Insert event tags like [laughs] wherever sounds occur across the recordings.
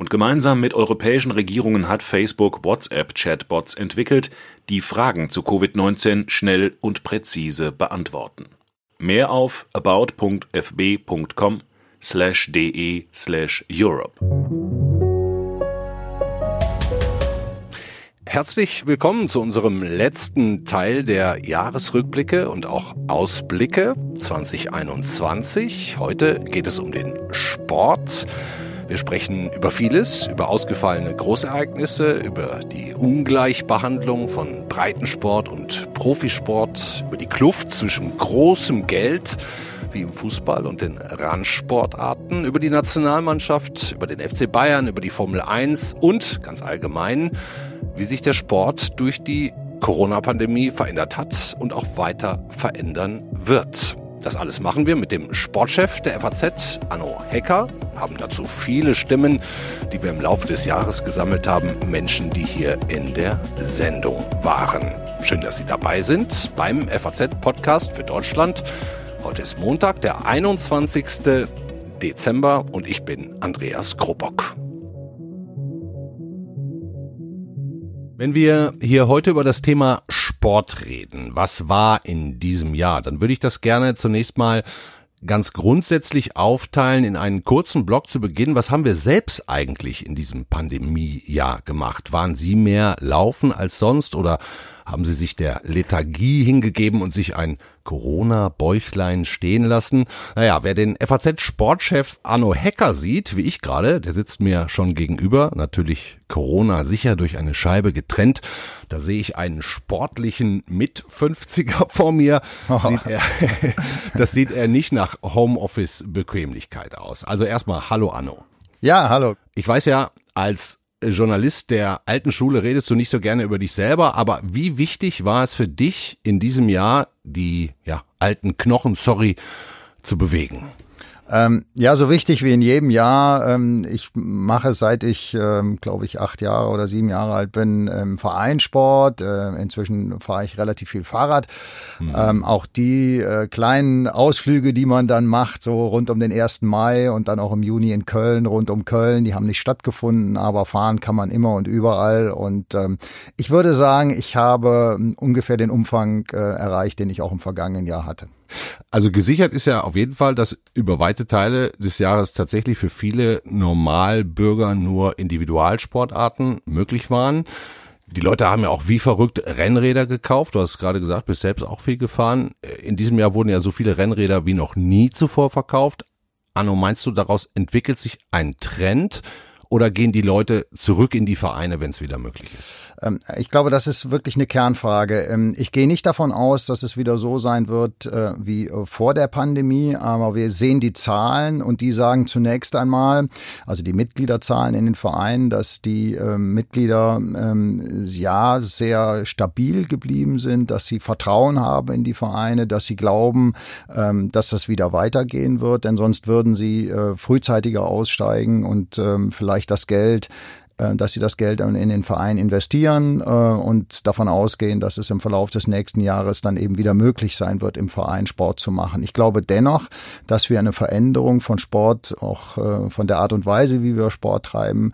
Und gemeinsam mit europäischen Regierungen hat Facebook WhatsApp-Chatbots entwickelt, die Fragen zu Covid-19 schnell und präzise beantworten. Mehr auf about.fb.com slash de slash Europe. Herzlich willkommen zu unserem letzten Teil der Jahresrückblicke und auch Ausblicke 2021. Heute geht es um den Sport. Wir sprechen über vieles, über ausgefallene Großereignisse, über die Ungleichbehandlung von Breitensport und Profisport, über die Kluft zwischen großem Geld wie im Fußball und den Randsportarten, über die Nationalmannschaft, über den FC Bayern, über die Formel 1 und ganz allgemein, wie sich der Sport durch die Corona-Pandemie verändert hat und auch weiter verändern wird. Das alles machen wir mit dem Sportchef der FAZ, Anno Hecker, haben dazu viele Stimmen, die wir im Laufe des Jahres gesammelt haben, Menschen, die hier in der Sendung waren. Schön, dass Sie dabei sind beim FAZ-Podcast für Deutschland. Heute ist Montag, der 21. Dezember und ich bin Andreas Krobock. Wenn wir hier heute über das Thema Sport reden, was war in diesem Jahr, dann würde ich das gerne zunächst mal ganz grundsätzlich aufteilen in einen kurzen Block zu Beginn. Was haben wir selbst eigentlich in diesem Pandemiejahr gemacht? Waren Sie mehr laufen als sonst oder haben Sie sich der Lethargie hingegeben und sich ein Corona-Bäuchlein stehen lassen? Naja, wer den FAZ-Sportchef Arno Hecker sieht, wie ich gerade, der sitzt mir schon gegenüber, natürlich Corona sicher durch eine Scheibe getrennt. Da sehe ich einen sportlichen Mit-50er vor mir. Oh. [laughs] Sieht er, [laughs] das sieht er nicht nach Homeoffice-Bequemlichkeit aus. Also erstmal Hallo Anno. Ja, hallo. Ich weiß ja, als Journalist der alten Schule redest du nicht so gerne über dich selber, aber wie wichtig war es für dich in diesem Jahr, die ja, alten Knochen, sorry, zu bewegen? Ähm, ja, so wichtig wie in jedem Jahr. Ähm, ich mache seit ich, ähm, glaube ich, acht Jahre oder sieben Jahre alt bin, ähm, Vereinssport. Äh, inzwischen fahre ich relativ viel Fahrrad. Mhm. Ähm, auch die äh, kleinen Ausflüge, die man dann macht, so rund um den 1. Mai und dann auch im Juni in Köln, rund um Köln, die haben nicht stattgefunden, aber fahren kann man immer und überall. Und ähm, ich würde sagen, ich habe ähm, ungefähr den Umfang äh, erreicht, den ich auch im vergangenen Jahr hatte. Also gesichert ist ja auf jeden Fall, dass über weite Teile des Jahres tatsächlich für viele Normalbürger nur Individualsportarten möglich waren. Die Leute haben ja auch wie verrückt Rennräder gekauft. Du hast gerade gesagt, bist selbst auch viel gefahren. In diesem Jahr wurden ja so viele Rennräder wie noch nie zuvor verkauft. Anno, meinst du, daraus entwickelt sich ein Trend? Oder gehen die Leute zurück in die Vereine, wenn es wieder möglich ist? Ähm, ich glaube, das ist wirklich eine Kernfrage. Ähm, ich gehe nicht davon aus, dass es wieder so sein wird äh, wie äh, vor der Pandemie, aber wir sehen die Zahlen und die sagen zunächst einmal, also die Mitgliederzahlen in den Vereinen, dass die ähm, Mitglieder ja sehr stabil geblieben sind, dass sie Vertrauen haben in die Vereine, dass sie glauben, dass das wieder weitergehen wird, denn sonst würden sie äh, frühzeitiger aussteigen und vielleicht vielleicht das Geld äh, dass sie das Geld in den Verein investieren äh, und davon ausgehen, dass es im Verlauf des nächsten Jahres dann eben wieder möglich sein wird, im Verein Sport zu machen. Ich glaube dennoch, dass wir eine Veränderung von Sport, auch äh, von der Art und Weise, wie wir Sport treiben,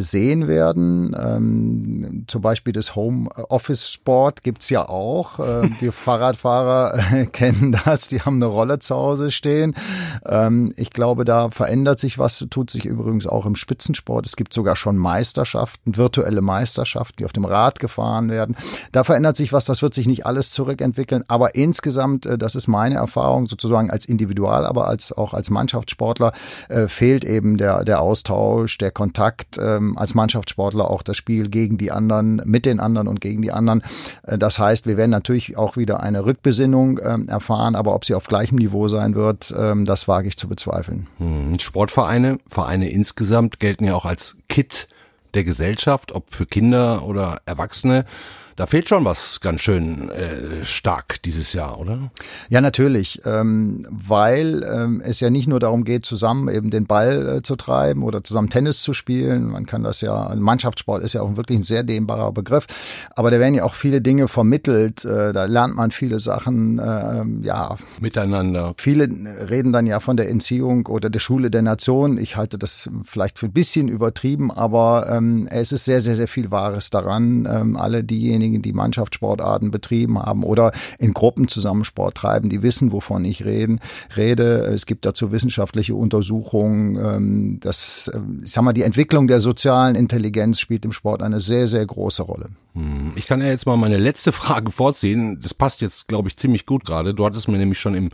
sehen werden. Ähm, zum Beispiel das Home Office Sport gibt's ja auch. Äh, [laughs] die Fahrradfahrer äh, kennen das, die haben eine Rolle zu Hause stehen. Ähm, ich glaube, da verändert sich was, tut sich übrigens auch im Spitzensport. Es gibt sogar schon Meisterschaften, virtuelle Meisterschaften, die auf dem Rad gefahren werden. Da verändert sich was, das wird sich nicht alles zurückentwickeln, aber insgesamt, äh, das ist meine Erfahrung sozusagen als Individual, aber als auch als Mannschaftssportler, äh, fehlt eben der, der Austausch, der Kontakt, äh, ähm, als Mannschaftssportler auch das Spiel gegen die anderen, mit den anderen und gegen die anderen. Äh, das heißt, wir werden natürlich auch wieder eine Rückbesinnung ähm, erfahren, aber ob sie auf gleichem Niveau sein wird, ähm, das wage ich zu bezweifeln. Hm. Sportvereine, Vereine insgesamt gelten ja auch als Kit der Gesellschaft, ob für Kinder oder Erwachsene. Da fehlt schon was ganz schön äh, stark dieses Jahr, oder? Ja, natürlich, ähm, weil ähm, es ja nicht nur darum geht, zusammen eben den Ball äh, zu treiben oder zusammen Tennis zu spielen. Man kann das ja, Mannschaftssport ist ja auch wirklich ein sehr dehnbarer Begriff, aber da werden ja auch viele Dinge vermittelt. Äh, da lernt man viele Sachen, äh, ja. Miteinander. Viele reden dann ja von der Entziehung oder der Schule der Nation. Ich halte das vielleicht für ein bisschen übertrieben, aber ähm, es ist sehr, sehr, sehr viel Wahres daran. Ähm, alle diejenigen, die Mannschaftssportarten betrieben haben oder in Gruppen zusammen Sport treiben, die wissen, wovon ich reden, rede. Es gibt dazu wissenschaftliche Untersuchungen. Ähm, das, äh, ich sag mal, die Entwicklung der sozialen Intelligenz spielt im Sport eine sehr, sehr große Rolle. Hm, ich kann ja jetzt mal meine letzte Frage vorziehen. Das passt jetzt, glaube ich, ziemlich gut gerade. Du hattest mir nämlich schon im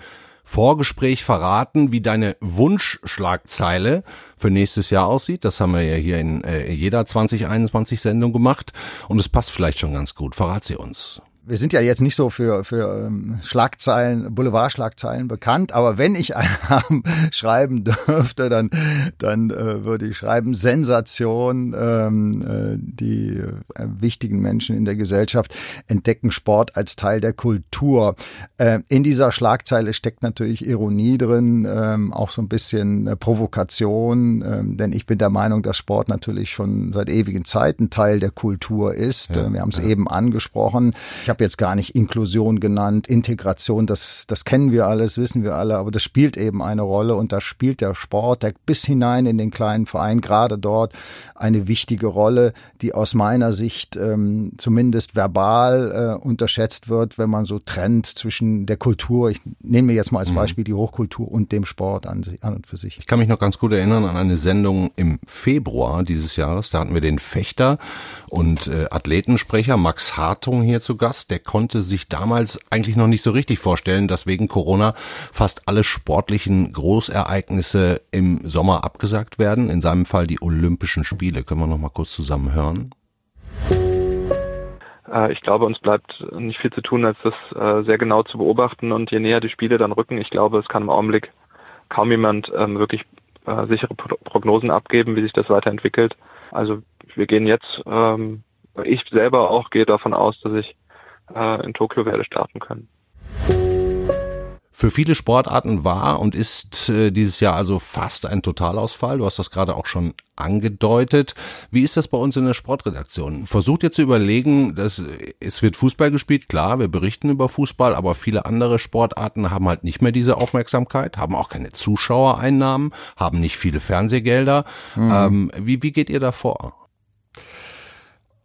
Vorgespräch verraten, wie deine Wunschschlagzeile für nächstes Jahr aussieht. Das haben wir ja hier in äh, jeder 2021 Sendung gemacht und es passt vielleicht schon ganz gut. Verrat sie uns wir sind ja jetzt nicht so für, für ähm, Schlagzeilen, Boulevardschlagzeilen bekannt, aber wenn ich einen [laughs] schreiben dürfte, dann, dann äh, würde ich schreiben Sensation. Ähm, äh, die äh, wichtigen Menschen in der Gesellschaft entdecken Sport als Teil der Kultur. Äh, in dieser Schlagzeile steckt natürlich Ironie drin, ähm, auch so ein bisschen äh, Provokation, ähm, denn ich bin der Meinung, dass Sport natürlich schon seit ewigen Zeiten Teil der Kultur ist. Ja, wir haben es ja. eben angesprochen. Ich habe jetzt gar nicht Inklusion genannt, Integration, das, das kennen wir alles, wissen wir alle, aber das spielt eben eine Rolle und da spielt der Sport der bis hinein in den kleinen Verein gerade dort eine wichtige Rolle, die aus meiner Sicht ähm, zumindest verbal äh, unterschätzt wird, wenn man so trennt zwischen der Kultur, ich nehme mir jetzt mal als mhm. Beispiel die Hochkultur und dem Sport an, an und für sich. Ich kann mich noch ganz gut erinnern an eine Sendung im Februar dieses Jahres, da hatten wir den Fechter und äh, Athletensprecher Max Hartung hier zu Gast der konnte sich damals eigentlich noch nicht so richtig vorstellen, dass wegen Corona fast alle sportlichen Großereignisse im Sommer abgesagt werden. In seinem Fall die Olympischen Spiele. Können wir noch mal kurz zusammen hören? Äh, ich glaube, uns bleibt nicht viel zu tun, als das äh, sehr genau zu beobachten. Und je näher die Spiele dann rücken, ich glaube, es kann im Augenblick kaum jemand ähm, wirklich äh, sichere Prognosen abgeben, wie sich das weiterentwickelt. Also wir gehen jetzt, ähm, ich selber auch gehe davon aus, dass ich äh, in Tokio werde starten können. Für viele Sportarten war und ist äh, dieses Jahr also fast ein Totalausfall. Du hast das gerade auch schon angedeutet. Wie ist das bei uns in der Sportredaktion? Versucht ihr zu überlegen, dass es wird Fußball gespielt, klar, wir berichten über Fußball, aber viele andere Sportarten haben halt nicht mehr diese Aufmerksamkeit, haben auch keine Zuschauereinnahmen, haben nicht viele Fernsehgelder. Mhm. Ähm, wie, wie geht ihr da vor?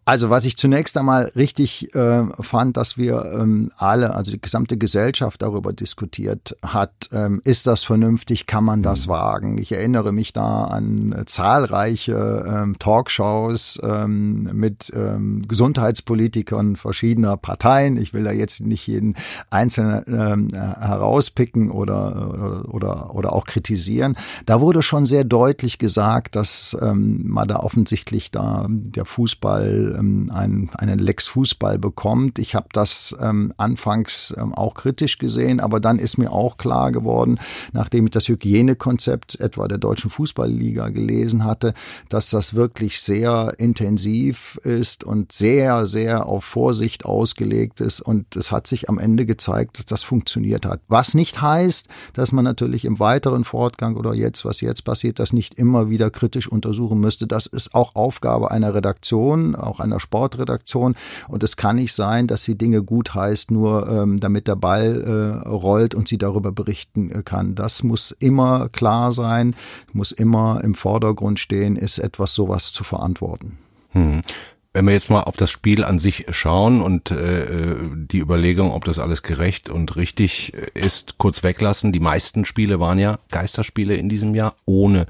Also was ich zunächst einmal richtig äh, fand, dass wir ähm, alle, also die gesamte Gesellschaft darüber diskutiert hat, ähm, ist das vernünftig, kann man das mhm. wagen? Ich erinnere mich da an äh, zahlreiche ähm, Talkshows ähm, mit ähm, Gesundheitspolitikern verschiedener Parteien. Ich will da jetzt nicht jeden einzelnen ähm, herauspicken oder, oder, oder, oder auch kritisieren. Da wurde schon sehr deutlich gesagt, dass ähm, man da offensichtlich da der Fußball ähm, ein, einen Lex Fußball bekommt. Ich habe das ähm, anfangs ähm, auch kritisch gesehen, aber dann ist mir auch klar geworden, nachdem ich das Hygienekonzept etwa der Deutschen Fußballliga gelesen hatte, dass das wirklich sehr intensiv ist und sehr, sehr auf Vorsicht ausgelegt ist. Und es hat sich am Ende gezeigt, dass das funktioniert hat. Was nicht heißt, dass man natürlich im weiteren Fortgang oder jetzt, was jetzt passiert, das nicht immer wieder kritisch untersuchen müsste. Das ist auch Aufgabe einer Redaktion, auch einer Sportredaktion. Und es kann nicht sein, dass sie Dinge gut heißt, nur ähm, damit der Ball äh, rollt und sie darüber berichten äh, kann. Das muss immer klar sein, muss immer im Vordergrund stehen, ist etwas sowas zu verantworten. Hm. Wenn wir jetzt mal auf das Spiel an sich schauen und äh, äh die Überlegung, ob das alles gerecht und richtig ist, kurz weglassen. Die meisten Spiele waren ja Geisterspiele in diesem Jahr ohne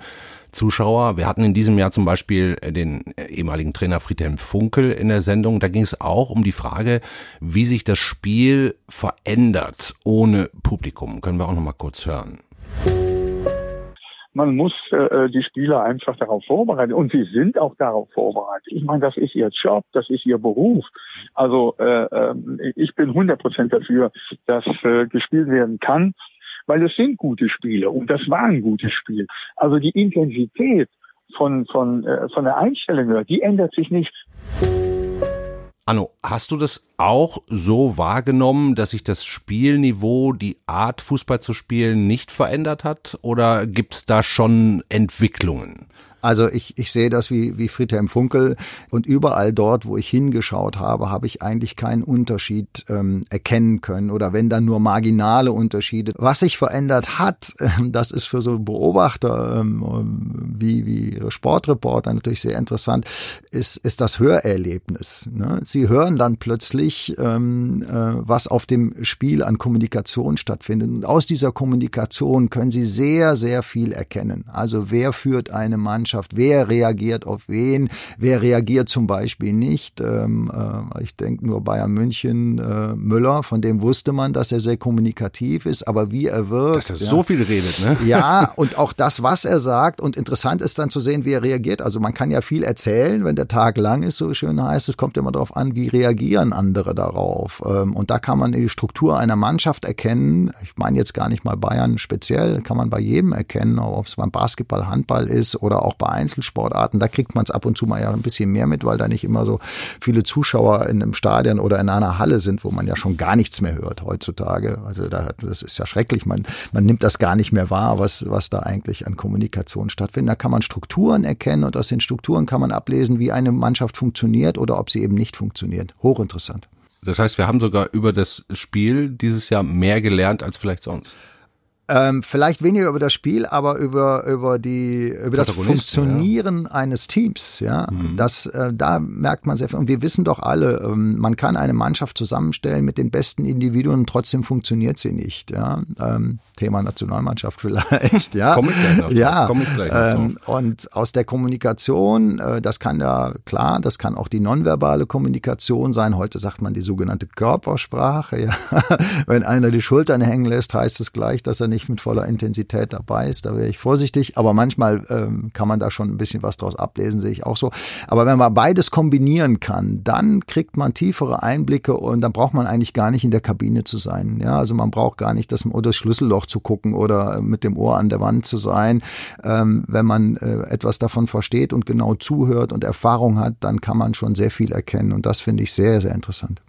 Zuschauer. Wir hatten in diesem Jahr zum Beispiel äh, den äh, ehemaligen Trainer Friedhelm Funkel in der Sendung. Da ging es auch um die Frage, wie sich das Spiel verändert ohne Publikum. Können wir auch noch mal kurz hören. Man muss äh, die Spieler einfach darauf vorbereiten und sie sind auch darauf vorbereitet. Ich meine, das ist ihr Job, das ist ihr Beruf. Also äh, ähm, ich bin 100 Prozent dafür, dass äh, gespielt werden kann weil es sind gute Spiele und das war ein gutes Spiel. Also die Intensität von, von, äh, von der Einstellung die ändert sich nicht. Anno, hast du das auch so wahrgenommen, dass sich das Spielniveau, die Art Fußball zu spielen nicht verändert hat? Oder gibt's da schon Entwicklungen? Also ich, ich sehe das wie, wie Friedhelm Funkel und überall dort, wo ich hingeschaut habe, habe ich eigentlich keinen Unterschied ähm, erkennen können oder wenn dann nur marginale Unterschiede. Was sich verändert hat, äh, das ist für so Beobachter ähm, wie, wie Sportreporter natürlich sehr interessant, ist, ist das Hörerlebnis. Ne? Sie hören dann plötzlich, ähm, äh, was auf dem Spiel an Kommunikation stattfindet. Und aus dieser Kommunikation können Sie sehr, sehr viel erkennen. Also wer führt eine Mannschaft? Mannschaft, wer reagiert auf wen, wer reagiert zum Beispiel nicht. Ähm, äh, ich denke nur Bayern München, äh, Müller, von dem wusste man, dass er sehr kommunikativ ist, aber wie er wirkt. Dass er ja. so viel redet, ne? Ja, und auch das, was er sagt. Und interessant ist dann zu sehen, wie er reagiert. Also man kann ja viel erzählen, wenn der Tag lang ist, so schön heißt. Es kommt immer darauf an, wie reagieren andere darauf. Ähm, und da kann man die Struktur einer Mannschaft erkennen. Ich meine jetzt gar nicht mal Bayern speziell, kann man bei jedem erkennen, ob es beim Basketball, Handball ist oder auch bei Einzelsportarten, da kriegt man es ab und zu mal ja ein bisschen mehr mit, weil da nicht immer so viele Zuschauer in einem Stadion oder in einer Halle sind, wo man ja schon gar nichts mehr hört heutzutage. Also da, das ist ja schrecklich. Man, man nimmt das gar nicht mehr wahr, was, was da eigentlich an Kommunikation stattfindet. Da kann man Strukturen erkennen und aus den Strukturen kann man ablesen, wie eine Mannschaft funktioniert oder ob sie eben nicht funktioniert. Hochinteressant. Das heißt, wir haben sogar über das Spiel dieses Jahr mehr gelernt als vielleicht sonst. Ähm, vielleicht weniger über das Spiel, aber über über die über das Funktionieren ja. eines Teams. Ja, mhm. das äh, da merkt man sehr viel. Und wir wissen doch alle, ähm, man kann eine Mannschaft zusammenstellen mit den besten Individuen trotzdem funktioniert sie nicht. Ja, ähm, Thema Nationalmannschaft [laughs] vielleicht. Ja, Komm ich gleich noch ja. Komm ich gleich noch ähm, und aus der Kommunikation, äh, das kann ja klar, das kann auch die nonverbale Kommunikation sein. Heute sagt man die sogenannte Körpersprache. [laughs] Ja, wenn einer die Schultern hängen lässt, heißt es gleich, dass er nicht mit voller Intensität dabei ist. Da wäre ich vorsichtig. Aber manchmal ähm, kann man da schon ein bisschen was draus ablesen, sehe ich auch so. Aber wenn man beides kombinieren kann, dann kriegt man tiefere Einblicke und dann braucht man eigentlich gar nicht in der Kabine zu sein. Ja, also man braucht gar nicht das, das Schlüsselloch zu gucken oder mit dem Ohr an der Wand zu sein. Ähm, wenn man äh, etwas davon versteht und genau zuhört und Erfahrung hat, dann kann man schon sehr viel erkennen. Und das finde ich sehr, sehr interessant.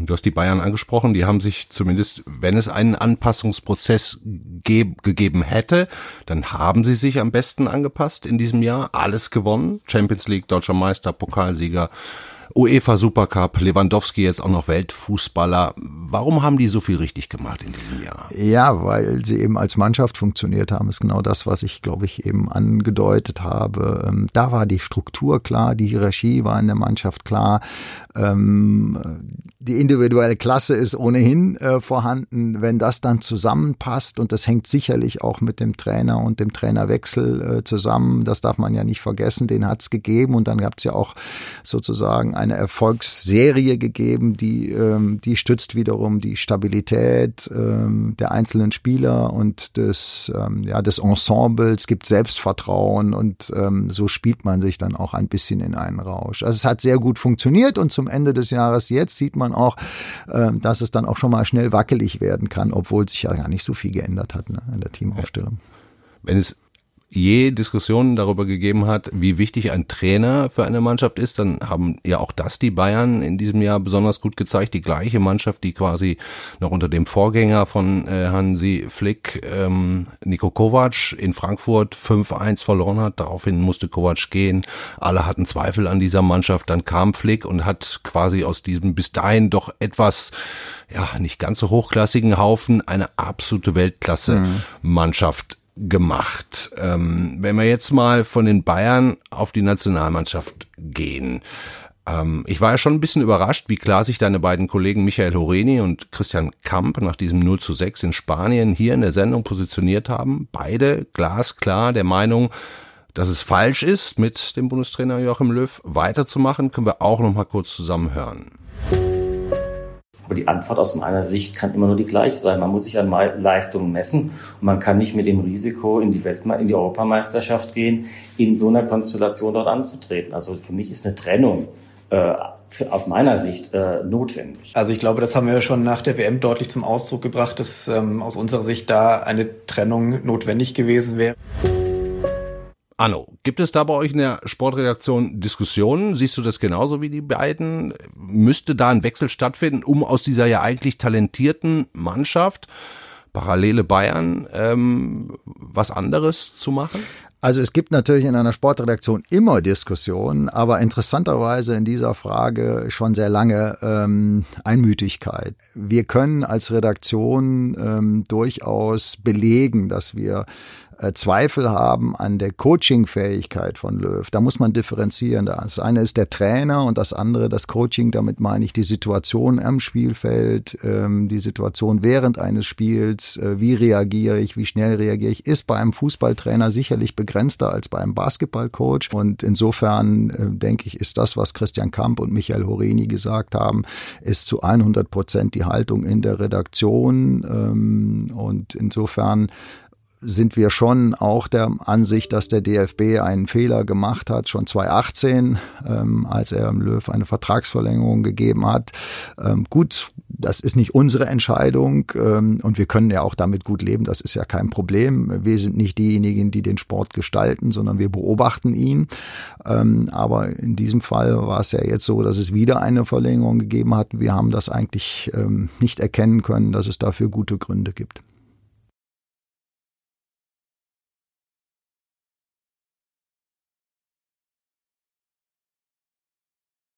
Du hast die Bayern angesprochen, die haben sich zumindest, wenn es einen Anpassungsprozess ge gegeben hätte, dann haben sie sich am besten angepasst in diesem Jahr, alles gewonnen, Champions League, deutscher Meister, Pokalsieger, UEFA Supercup, Lewandowski jetzt auch noch Weltfußballer. Warum haben die so viel richtig gemacht in diesem Jahr? Ja, weil sie eben als Mannschaft funktioniert haben, ist genau das, was ich, glaube ich, eben angedeutet habe. Ähm, da war die Struktur klar, die Hierarchie war in der Mannschaft klar. Ähm, die individuelle Klasse ist ohnehin äh, vorhanden. Wenn das dann zusammenpasst, und das hängt sicherlich auch mit dem Trainer und dem Trainerwechsel äh, zusammen, das darf man ja nicht vergessen, den hat es gegeben. Und dann gab es ja auch sozusagen eine Erfolgsserie gegeben, die, ähm, die stützt wiederum die Stabilität ähm, der einzelnen Spieler und des, ähm, ja, des Ensembles, gibt Selbstvertrauen und ähm, so spielt man sich dann auch ein bisschen in einen Rausch. Also es hat sehr gut funktioniert und zum Ende des Jahres jetzt sieht man auch, äh, dass es dann auch schon mal schnell wackelig werden kann, obwohl sich ja gar nicht so viel geändert hat ne, in der Teamaufstellung. Wenn es je Diskussionen darüber gegeben hat, wie wichtig ein Trainer für eine Mannschaft ist, dann haben ja auch das die Bayern in diesem Jahr besonders gut gezeigt. Die gleiche Mannschaft, die quasi noch unter dem Vorgänger von äh, Hansi Flick, ähm, Nico Kovac in Frankfurt 5-1 verloren hat. Daraufhin musste Kovac gehen. Alle hatten Zweifel an dieser Mannschaft. Dann kam Flick und hat quasi aus diesem bis dahin doch etwas ja, nicht ganz so hochklassigen Haufen eine absolute Weltklasse-Mannschaft gemacht. Ähm, wenn wir jetzt mal von den Bayern auf die Nationalmannschaft gehen. Ähm, ich war ja schon ein bisschen überrascht, wie klar sich deine beiden Kollegen Michael Horeni und Christian Kamp nach diesem 0 zu 6 in Spanien hier in der Sendung positioniert haben. Beide glasklar der Meinung, dass es falsch ist, mit dem Bundestrainer Joachim Löw weiterzumachen, können wir auch noch mal kurz zusammen hören. Aber die Antwort aus meiner Sicht kann immer nur die gleiche sein. Man muss sich an Leistungen messen und man kann nicht mit dem Risiko in die, Weltme in die Europameisterschaft gehen, in so einer Konstellation dort anzutreten. Also für mich ist eine Trennung äh, für, aus meiner Sicht äh, notwendig. Also ich glaube, das haben wir schon nach der WM deutlich zum Ausdruck gebracht, dass ähm, aus unserer Sicht da eine Trennung notwendig gewesen wäre. Anno, gibt es da bei euch in der Sportredaktion Diskussionen? Siehst du das genauso wie die beiden? Müsste da ein Wechsel stattfinden, um aus dieser ja eigentlich talentierten Mannschaft parallele Bayern ähm, was anderes zu machen? Also es gibt natürlich in einer Sportredaktion immer Diskussionen, aber interessanterweise in dieser Frage schon sehr lange ähm, Einmütigkeit. Wir können als Redaktion ähm, durchaus belegen, dass wir äh, Zweifel haben an der Coaching-Fähigkeit von Löw. Da muss man differenzieren. Das eine ist der Trainer und das andere das Coaching. Damit meine ich die Situation am Spielfeld, ähm, die Situation während eines Spiels. Äh, wie reagiere ich? Wie schnell reagiere ich? Ist bei einem Fußballtrainer sicherlich begrenzter als bei einem Basketballcoach. Und insofern äh, denke ich, ist das, was Christian Kamp und Michael Horeni gesagt haben, ist zu 100 Prozent die Haltung in der Redaktion. Ähm, und insofern sind wir schon auch der Ansicht, dass der DFB einen Fehler gemacht hat, schon 2018, ähm, als er Löw eine Vertragsverlängerung gegeben hat. Ähm, gut, das ist nicht unsere Entscheidung ähm, und wir können ja auch damit gut leben, das ist ja kein Problem. Wir sind nicht diejenigen, die den Sport gestalten, sondern wir beobachten ihn. Ähm, aber in diesem Fall war es ja jetzt so, dass es wieder eine Verlängerung gegeben hat. Wir haben das eigentlich ähm, nicht erkennen können, dass es dafür gute Gründe gibt.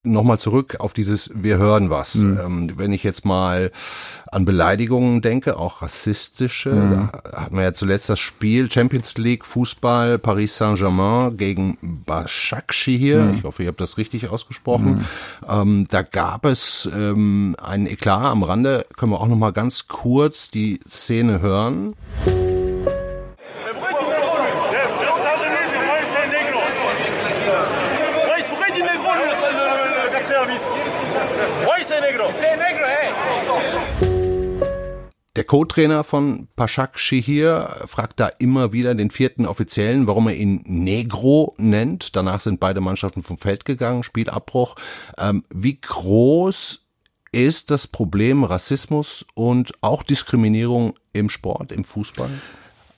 Nochmal zurück auf dieses Wir hören was. Mhm. Ähm, wenn ich jetzt mal an Beleidigungen denke, auch rassistische, mhm. da hatten wir ja zuletzt das Spiel Champions League Fußball Paris Saint-Germain gegen Başakşehir. Mhm. Ich hoffe, ich habe das richtig ausgesprochen. Mhm. Ähm, da gab es ähm, einen Eklat am Rande. Können wir auch nochmal ganz kurz die Szene hören. Der Co-Trainer von Pashak Shihir fragt da immer wieder den vierten Offiziellen, warum er ihn Negro nennt. Danach sind beide Mannschaften vom Feld gegangen, Spielabbruch. Ähm, wie groß ist das Problem Rassismus und auch Diskriminierung im Sport, im Fußball?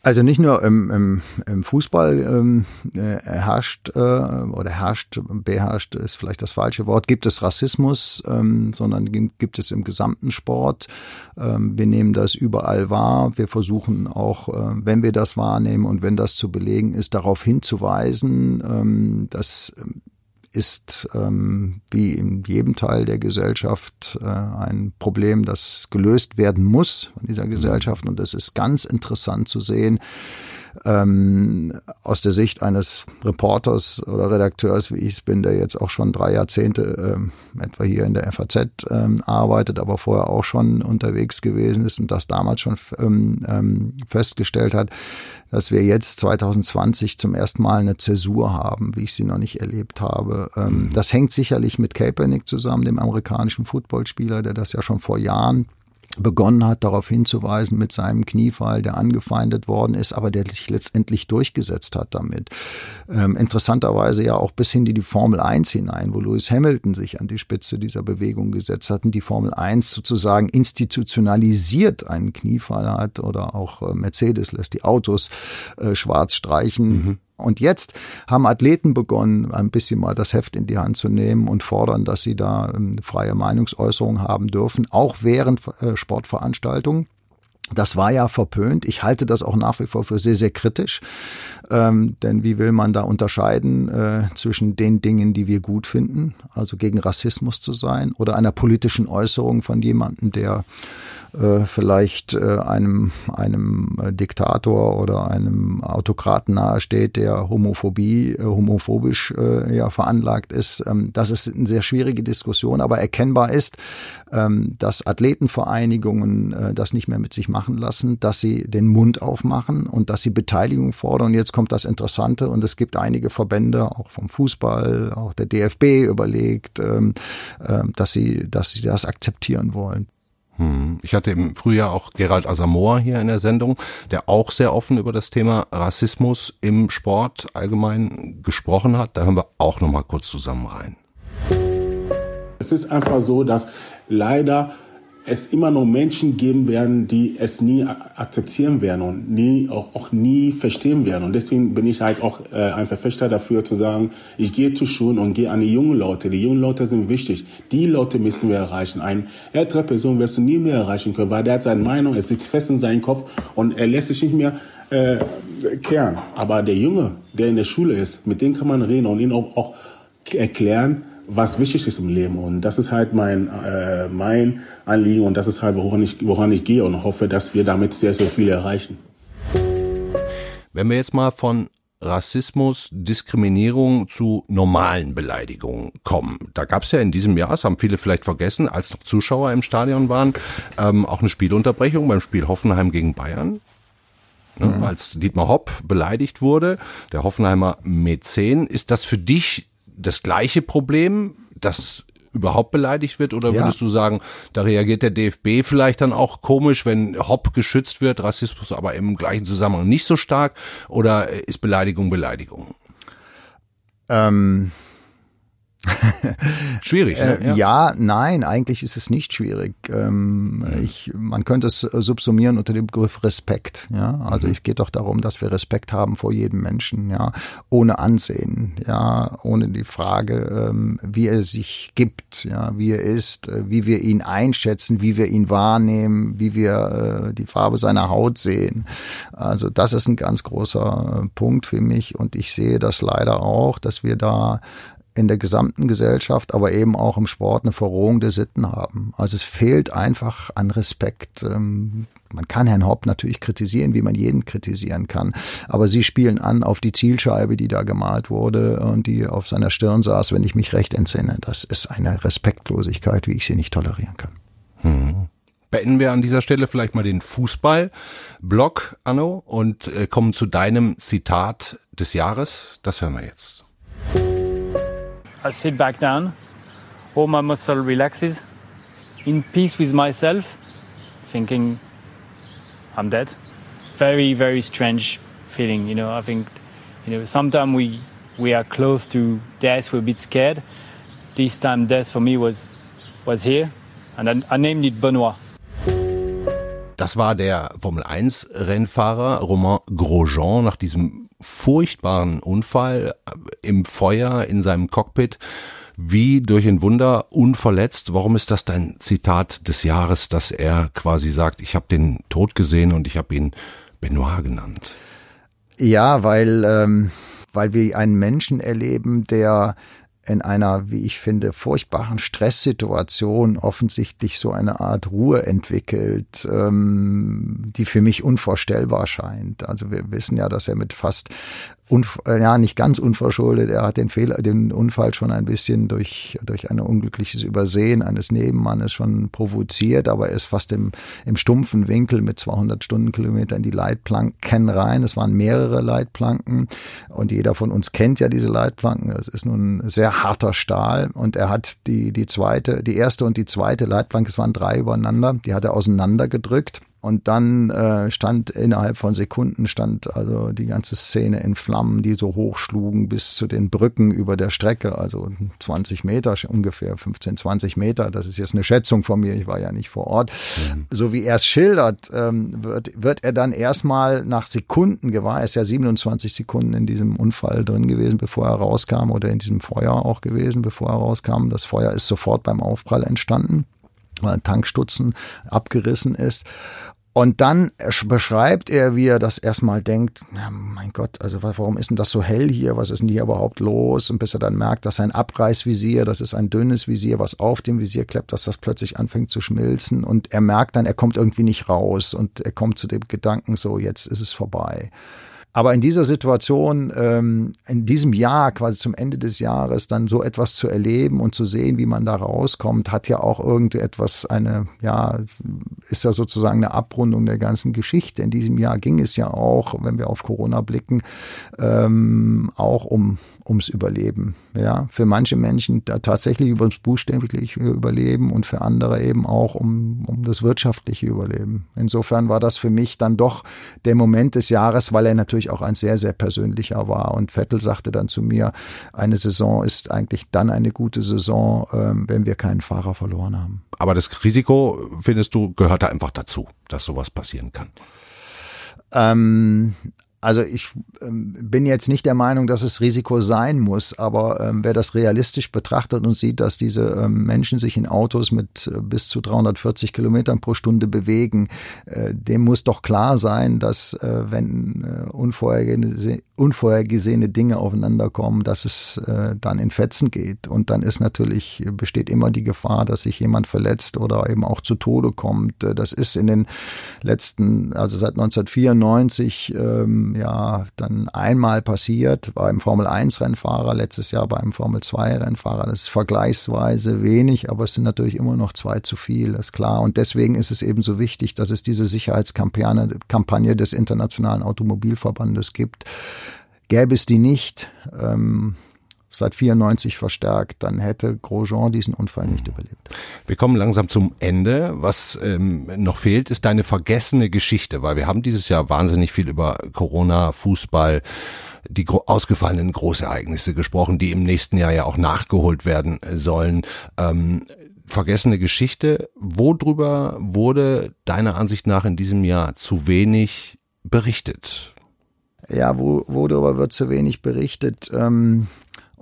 Also nicht nur im, im, im Fußball ähm, äh, herrscht äh, oder herrscht, beherrscht ist vielleicht das falsche Wort, gibt es Rassismus, ähm, sondern gibt es im gesamten Sport. Ähm, wir nehmen das überall wahr. Wir versuchen auch, äh, wenn wir das wahrnehmen und wenn das zu belegen ist, darauf hinzuweisen, ähm, dass ist ähm, wie in jedem Teil der Gesellschaft äh, ein Problem, das gelöst werden muss in dieser Gesellschaft. Und es ist ganz interessant zu sehen, ähm, aus der Sicht eines Reporters oder Redakteurs, wie ich es bin, der jetzt auch schon drei Jahrzehnte ähm, etwa hier in der FAZ ähm, arbeitet, aber vorher auch schon unterwegs gewesen ist und das damals schon ähm, ähm, festgestellt hat, dass wir jetzt 2020 zum ersten Mal eine Zäsur haben, wie ich sie noch nicht erlebt habe. Ähm, mhm. Das hängt sicherlich mit Kaepernick zusammen, dem amerikanischen Footballspieler, der das ja schon vor Jahren begonnen hat, darauf hinzuweisen mit seinem Kniefall, der angefeindet worden ist, aber der sich letztendlich durchgesetzt hat damit. Ähm, interessanterweise ja auch bis hin in die Formel 1 hinein, wo Lewis Hamilton sich an die Spitze dieser Bewegung gesetzt hat und die Formel 1 sozusagen institutionalisiert einen Kniefall hat oder auch äh, Mercedes lässt die Autos äh, schwarz streichen. Mhm und jetzt haben Athleten begonnen, ein bisschen mal das Heft in die Hand zu nehmen und fordern, dass sie da ähm, freie Meinungsäußerung haben dürfen, auch während äh, Sportveranstaltungen. Das war ja verpönt. Ich halte das auch nach wie vor für sehr, sehr kritisch. Ähm, denn wie will man da unterscheiden äh, zwischen den Dingen, die wir gut finden, also gegen Rassismus zu sein, oder einer politischen Äußerung von jemandem, der äh, vielleicht äh, einem, einem äh, Diktator oder einem Autokraten nahesteht, der Homophobie, äh, homophobisch äh, ja veranlagt ist. Ähm, das ist eine sehr schwierige Diskussion, aber erkennbar ist, ähm, dass Athletenvereinigungen äh, das nicht mehr mit sich machen lassen, dass sie den Mund aufmachen und dass sie Beteiligung fordern. Und jetzt kommt das Interessante und es gibt einige Verbände, auch vom Fußball, auch der DFB überlegt, ähm, äh, dass sie, dass sie das akzeptieren wollen. Hm. Ich hatte im Frühjahr auch Gerald Asamoah hier in der Sendung, der auch sehr offen über das Thema Rassismus im Sport allgemein gesprochen hat. Da hören wir auch noch mal kurz zusammen rein. Es ist einfach so, dass leider es immer noch Menschen geben werden, die es nie akzeptieren werden und nie auch, auch nie verstehen werden. Und deswegen bin ich halt auch äh, ein Verfechter dafür zu sagen, ich gehe zu Schulen und gehe an die jungen Leute. Die jungen Leute sind wichtig. Die Leute müssen wir erreichen. Eine ältere Person wirst du nie mehr erreichen können, weil der hat seine Meinung, er sitzt fest in seinem Kopf und er lässt sich nicht mehr äh, kehren. Aber der Junge, der in der Schule ist, mit dem kann man reden und ihn auch, auch erklären, was wichtig ist im Leben. Und das ist halt mein, äh, mein Anliegen und das ist halt, woran ich, woran ich gehe und hoffe, dass wir damit sehr, sehr viel erreichen. Wenn wir jetzt mal von Rassismus, Diskriminierung zu normalen Beleidigungen kommen. Da gab es ja in diesem Jahr, das haben viele vielleicht vergessen, als noch Zuschauer im Stadion waren, ähm, auch eine Spielunterbrechung beim Spiel Hoffenheim gegen Bayern. Ne, mhm. Als Dietmar Hopp beleidigt wurde, der Hoffenheimer Mäzen. Ist das für dich das gleiche Problem, dass überhaupt beleidigt wird? Oder würdest ja. du sagen, da reagiert der DFB vielleicht dann auch komisch, wenn Hopp geschützt wird, Rassismus aber im gleichen Zusammenhang nicht so stark? Oder ist Beleidigung Beleidigung? Ähm [laughs] schwierig. Ne? Äh, ja. ja. nein, eigentlich ist es nicht schwierig. Ähm, mhm. ich, man könnte es subsumieren unter dem Begriff Respekt. Ja, also mhm. es geht doch darum, dass wir Respekt haben vor jedem Menschen. Ja, ohne Ansehen. Ja, ohne die Frage, ähm, wie er sich gibt. Ja, wie er ist, äh, wie wir ihn einschätzen, wie wir ihn wahrnehmen, wie wir äh, die Farbe seiner Haut sehen. Also das ist ein ganz großer äh, Punkt für mich und ich sehe das leider auch, dass wir da in der gesamten Gesellschaft, aber eben auch im Sport eine Verrohung der Sitten haben. Also es fehlt einfach an Respekt. Ähm, man kann Herrn Hopp natürlich kritisieren, wie man jeden kritisieren kann. Aber sie spielen an auf die Zielscheibe, die da gemalt wurde und die auf seiner Stirn saß, wenn ich mich recht entsinne. Das ist eine Respektlosigkeit, wie ich sie nicht tolerieren kann. Hm. Beenden wir an dieser Stelle vielleicht mal den Fußball-Block, Anno, und äh, kommen zu deinem Zitat des Jahres. Das hören wir jetzt. I sit back down, all my muscle relaxes, in peace with myself, thinking I'm dead. Very, very strange feeling, you know. I think, you know, sometimes we, we are close to death, we're a bit scared. This time death for me was, was here, and I, I named it Benoit. Das war der Formel 1 Rennfahrer Romain Grosjean nach diesem furchtbaren Unfall im Feuer in seinem Cockpit wie durch ein Wunder unverletzt. Warum ist das dein Zitat des Jahres, dass er quasi sagt, ich habe den Tod gesehen und ich habe ihn Benoit genannt? Ja, weil, ähm, weil wir einen Menschen erleben, der in einer, wie ich finde, furchtbaren Stresssituation offensichtlich so eine Art Ruhe entwickelt, ähm, die für mich unvorstellbar scheint. Also wir wissen ja, dass er mit fast äh, ja nicht ganz unverschuldet. Er hat den Fehler, den Unfall schon ein bisschen durch durch ein unglückliches Übersehen eines Nebenmannes schon provoziert, aber er ist fast im im stumpfen Winkel mit 200 Stundenkilometer in die Leitplanken rein. Es waren mehrere Leitplanken und jeder von uns kennt ja diese Leitplanken. Es ist nun sehr harter Stahl und er hat die die zweite, die erste und die zweite Leitplanke, es waren drei übereinander, die hat er auseinandergedrückt und dann äh, stand innerhalb von Sekunden stand also die ganze Szene in Flammen, die so hochschlugen bis zu den Brücken über der Strecke, also 20 Meter, ungefähr 15, 20 Meter. Das ist jetzt eine Schätzung von mir, ich war ja nicht vor Ort. Mhm. So wie er es schildert, ähm, wird, wird er dann erstmal nach Sekunden gewahr, er ist ja 27 Sekunden in diesem Unfall drin gewesen, bevor er rauskam oder in diesem Feuer auch gewesen, bevor er rauskam. Das Feuer ist sofort beim Aufprall entstanden weil ein Tankstutzen abgerissen ist. Und dann beschreibt er, wie er das erstmal denkt, na, mein Gott, also warum ist denn das so hell hier? Was ist denn hier überhaupt los? Und bis er dann merkt, dass sein Abreißvisier, das ist ein dünnes Visier, was auf dem Visier klappt, dass das plötzlich anfängt zu schmilzen. Und er merkt dann, er kommt irgendwie nicht raus und er kommt zu dem Gedanken, so, jetzt ist es vorbei. Aber in dieser Situation, ähm, in diesem Jahr, quasi zum Ende des Jahres, dann so etwas zu erleben und zu sehen, wie man da rauskommt, hat ja auch irgendetwas, eine, ja, ist ja sozusagen eine Abrundung der ganzen Geschichte. In diesem Jahr ging es ja auch, wenn wir auf Corona blicken, ähm, auch um ums Überleben. Ja, für manche Menschen da tatsächlich ums buchstäbliche Überleben und für andere eben auch um, um das wirtschaftliche Überleben. Insofern war das für mich dann doch der Moment des Jahres, weil er natürlich natürlich auch ein sehr, sehr persönlicher war. Und Vettel sagte dann zu mir, eine Saison ist eigentlich dann eine gute Saison, ähm, wenn wir keinen Fahrer verloren haben. Aber das Risiko, findest du, gehört da einfach dazu, dass sowas passieren kann? Ähm, also ich ähm, bin jetzt nicht der Meinung, dass es Risiko sein muss, aber ähm, wer das realistisch betrachtet und sieht, dass diese ähm, Menschen sich in Autos mit äh, bis zu 340 Kilometern pro Stunde bewegen, äh, dem muss doch klar sein, dass äh, wenn äh, unvorhergesehene, unvorhergesehene Dinge aufeinander kommen, dass es äh, dann in Fetzen geht. Und dann ist natürlich, besteht immer die Gefahr, dass sich jemand verletzt oder eben auch zu Tode kommt. Äh, das ist in den letzten, also seit 1994, ja dann einmal passiert beim Formel 1 Rennfahrer, letztes Jahr beim Formel 2 Rennfahrer. Das ist vergleichsweise wenig, aber es sind natürlich immer noch zwei zu viel, ist klar. Und deswegen ist es eben so wichtig, dass es diese Sicherheitskampagne Kampagne des Internationalen Automobilverbandes gibt. Gäbe es die nicht, ähm, seit 94 verstärkt, dann hätte Grosjean diesen Unfall nicht überlebt. Wir kommen langsam zum Ende. Was ähm, noch fehlt, ist deine vergessene Geschichte, weil wir haben dieses Jahr wahnsinnig viel über Corona, Fußball, die ausgefallenen Großereignisse gesprochen, die im nächsten Jahr ja auch nachgeholt werden sollen. Ähm, vergessene Geschichte. Worüber wurde deiner Ansicht nach in diesem Jahr zu wenig berichtet? Ja, wo, worüber wird zu wenig berichtet? Ähm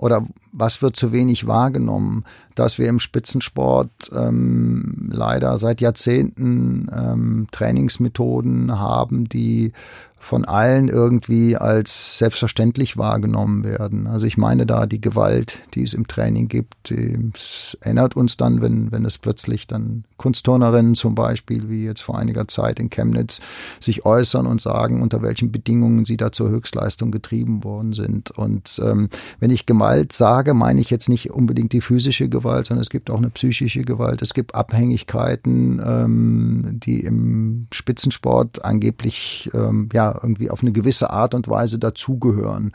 oder was wird zu wenig wahrgenommen, dass wir im Spitzensport ähm, leider seit Jahrzehnten ähm, Trainingsmethoden haben, die von allen irgendwie als selbstverständlich wahrgenommen werden. Also ich meine da die Gewalt, die es im Training gibt. Es erinnert uns dann, wenn, wenn es plötzlich dann Kunstturnerinnen zum Beispiel, wie jetzt vor einiger Zeit in Chemnitz, sich äußern und sagen, unter welchen Bedingungen sie da zur Höchstleistung getrieben worden sind. Und ähm, wenn ich Gewalt sage, meine ich jetzt nicht unbedingt die physische Gewalt, sondern es gibt auch eine psychische Gewalt. Es gibt Abhängigkeiten, ähm, die im Spitzensport angeblich ähm, ja irgendwie auf eine gewisse Art und Weise dazugehören.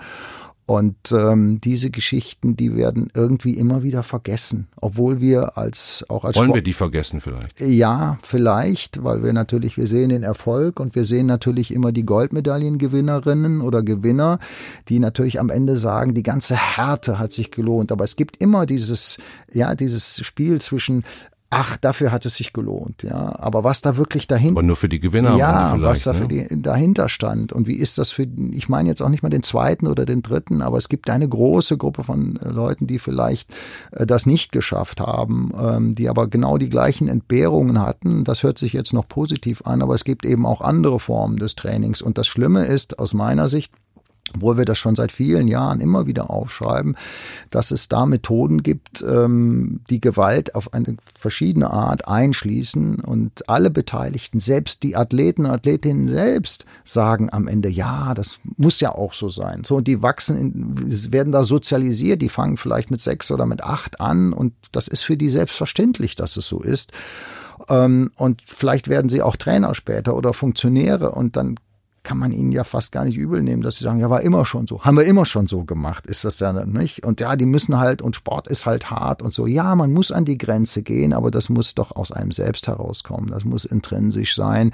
Und ähm, diese Geschichten, die werden irgendwie immer wieder vergessen, obwohl wir als auch als wollen Sport wir die vergessen vielleicht? Ja, vielleicht, weil wir natürlich wir sehen den Erfolg und wir sehen natürlich immer die Goldmedaillengewinnerinnen oder Gewinner, die natürlich am Ende sagen, die ganze Härte hat sich gelohnt. Aber es gibt immer dieses ja dieses Spiel zwischen ach, dafür hat es sich gelohnt, ja. Aber was da wirklich dahinter. Aber nur für die Gewinner. Ja, was da für ne? die dahinter stand. Und wie ist das für, ich meine jetzt auch nicht mal den zweiten oder den dritten, aber es gibt eine große Gruppe von äh, Leuten, die vielleicht äh, das nicht geschafft haben, ähm, die aber genau die gleichen Entbehrungen hatten. Das hört sich jetzt noch positiv an, aber es gibt eben auch andere Formen des Trainings. Und das Schlimme ist aus meiner Sicht, obwohl wir das schon seit vielen Jahren immer wieder aufschreiben, dass es da Methoden gibt, ähm, die Gewalt auf eine verschiedene Art einschließen und alle Beteiligten, selbst die Athleten und Athletinnen selbst, sagen am Ende, ja, das muss ja auch so sein. So, und die wachsen, in, werden da sozialisiert, die fangen vielleicht mit sechs oder mit acht an und das ist für die selbstverständlich, dass es so ist. Ähm, und vielleicht werden sie auch Trainer später oder Funktionäre und dann kann man ihnen ja fast gar nicht übel nehmen, dass sie sagen, ja, war immer schon so, haben wir immer schon so gemacht, ist das ja nicht? Und ja, die müssen halt, und Sport ist halt hart und so. Ja, man muss an die Grenze gehen, aber das muss doch aus einem selbst herauskommen. Das muss intrinsisch sein.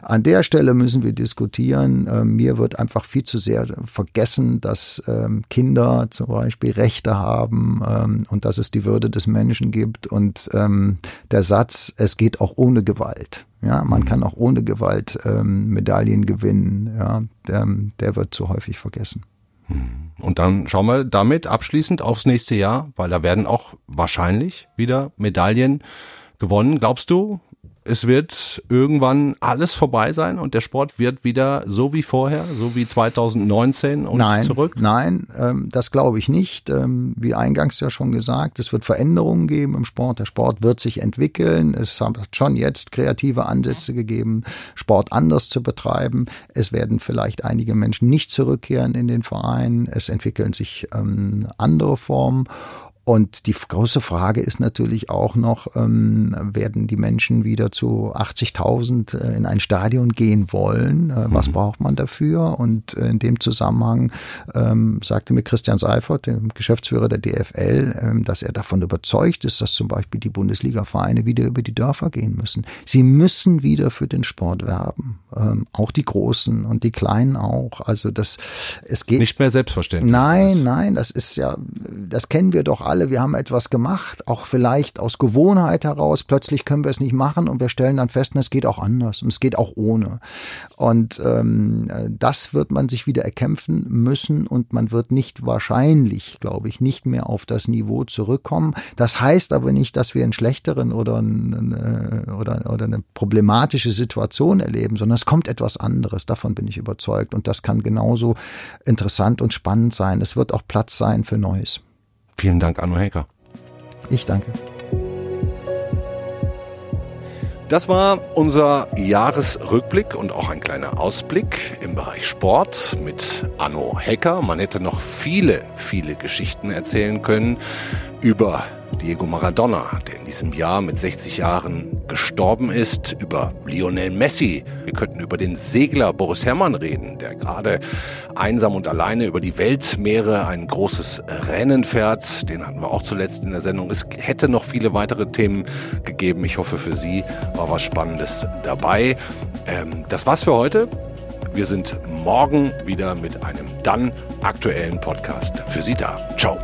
An der Stelle müssen wir diskutieren. Ähm, mir wird einfach viel zu sehr vergessen, dass ähm, Kinder zum Beispiel Rechte haben ähm, und dass es die Würde des Menschen gibt und der Satz, es geht auch ohne Gewalt. Ja, man kann auch ohne Gewalt ähm, Medaillen gewinnen. Ja, der, der wird zu häufig vergessen. Hm. Und dann schauen wir damit abschließend aufs nächste Jahr, weil da werden auch wahrscheinlich wieder Medaillen gewonnen. Glaubst du, es wird irgendwann alles vorbei sein und der Sport wird wieder so wie vorher, so wie 2019 und nein, zurück? Nein, ähm, das glaube ich nicht. Ähm, wie eingangs ja schon gesagt, es wird Veränderungen geben im Sport. Der Sport wird sich entwickeln. Es hat schon jetzt kreative Ansätze gegeben, Sport anders zu betreiben. Es werden vielleicht einige Menschen nicht zurückkehren in den Verein. Es entwickeln sich ähm, andere Formen. Und die große Frage ist natürlich auch noch, ähm, werden die Menschen wieder zu 80.000 äh, in ein Stadion gehen wollen? Äh, was mhm. braucht man dafür? Und äh, in dem Zusammenhang ähm, sagte mir Christian Seifert, der Geschäftsführer der DFL, ähm, dass er davon überzeugt ist, dass zum Beispiel die Bundesliga-Vereine wieder über die Dörfer gehen müssen. Sie müssen wieder für den Sport werben. Ähm, auch die Großen und die Kleinen auch. Also das, es geht. Nicht mehr selbstverständlich. Nein, nein, das ist ja, das kennen wir doch alle alle, wir haben etwas gemacht, auch vielleicht aus Gewohnheit heraus, plötzlich können wir es nicht machen und wir stellen dann fest, es geht auch anders und es geht auch ohne. Und ähm, das wird man sich wieder erkämpfen müssen und man wird nicht wahrscheinlich, glaube ich, nicht mehr auf das Niveau zurückkommen. Das heißt aber nicht, dass wir einen schlechteren oder, eine, oder, oder eine problematische Situation erleben, sondern es kommt etwas anderes. Davon bin ich überzeugt. Und das kann genauso interessant und spannend sein. Es wird auch Platz sein für Neues. Vielen Dank, Arno Hecker. Ich danke. Das war unser Jahresrückblick und auch ein kleiner Ausblick im Bereich Sport mit Anno Hecker. Man hätte noch viele, viele Geschichten erzählen können über Diego Maradona, der in diesem Jahr mit 60 Jahren gestorben ist, über Lionel Messi. Wir könnten über den Segler Boris Herrmann reden, der gerade einsam und alleine über die Weltmeere ein großes Rennen fährt. Den hatten wir auch zuletzt in der Sendung. Es hätte noch viele weitere Themen gegeben. Ich hoffe, für Sie war was Spannendes dabei. Ähm, das war's für heute. Wir sind morgen wieder mit einem dann aktuellen Podcast für Sie da. Ciao.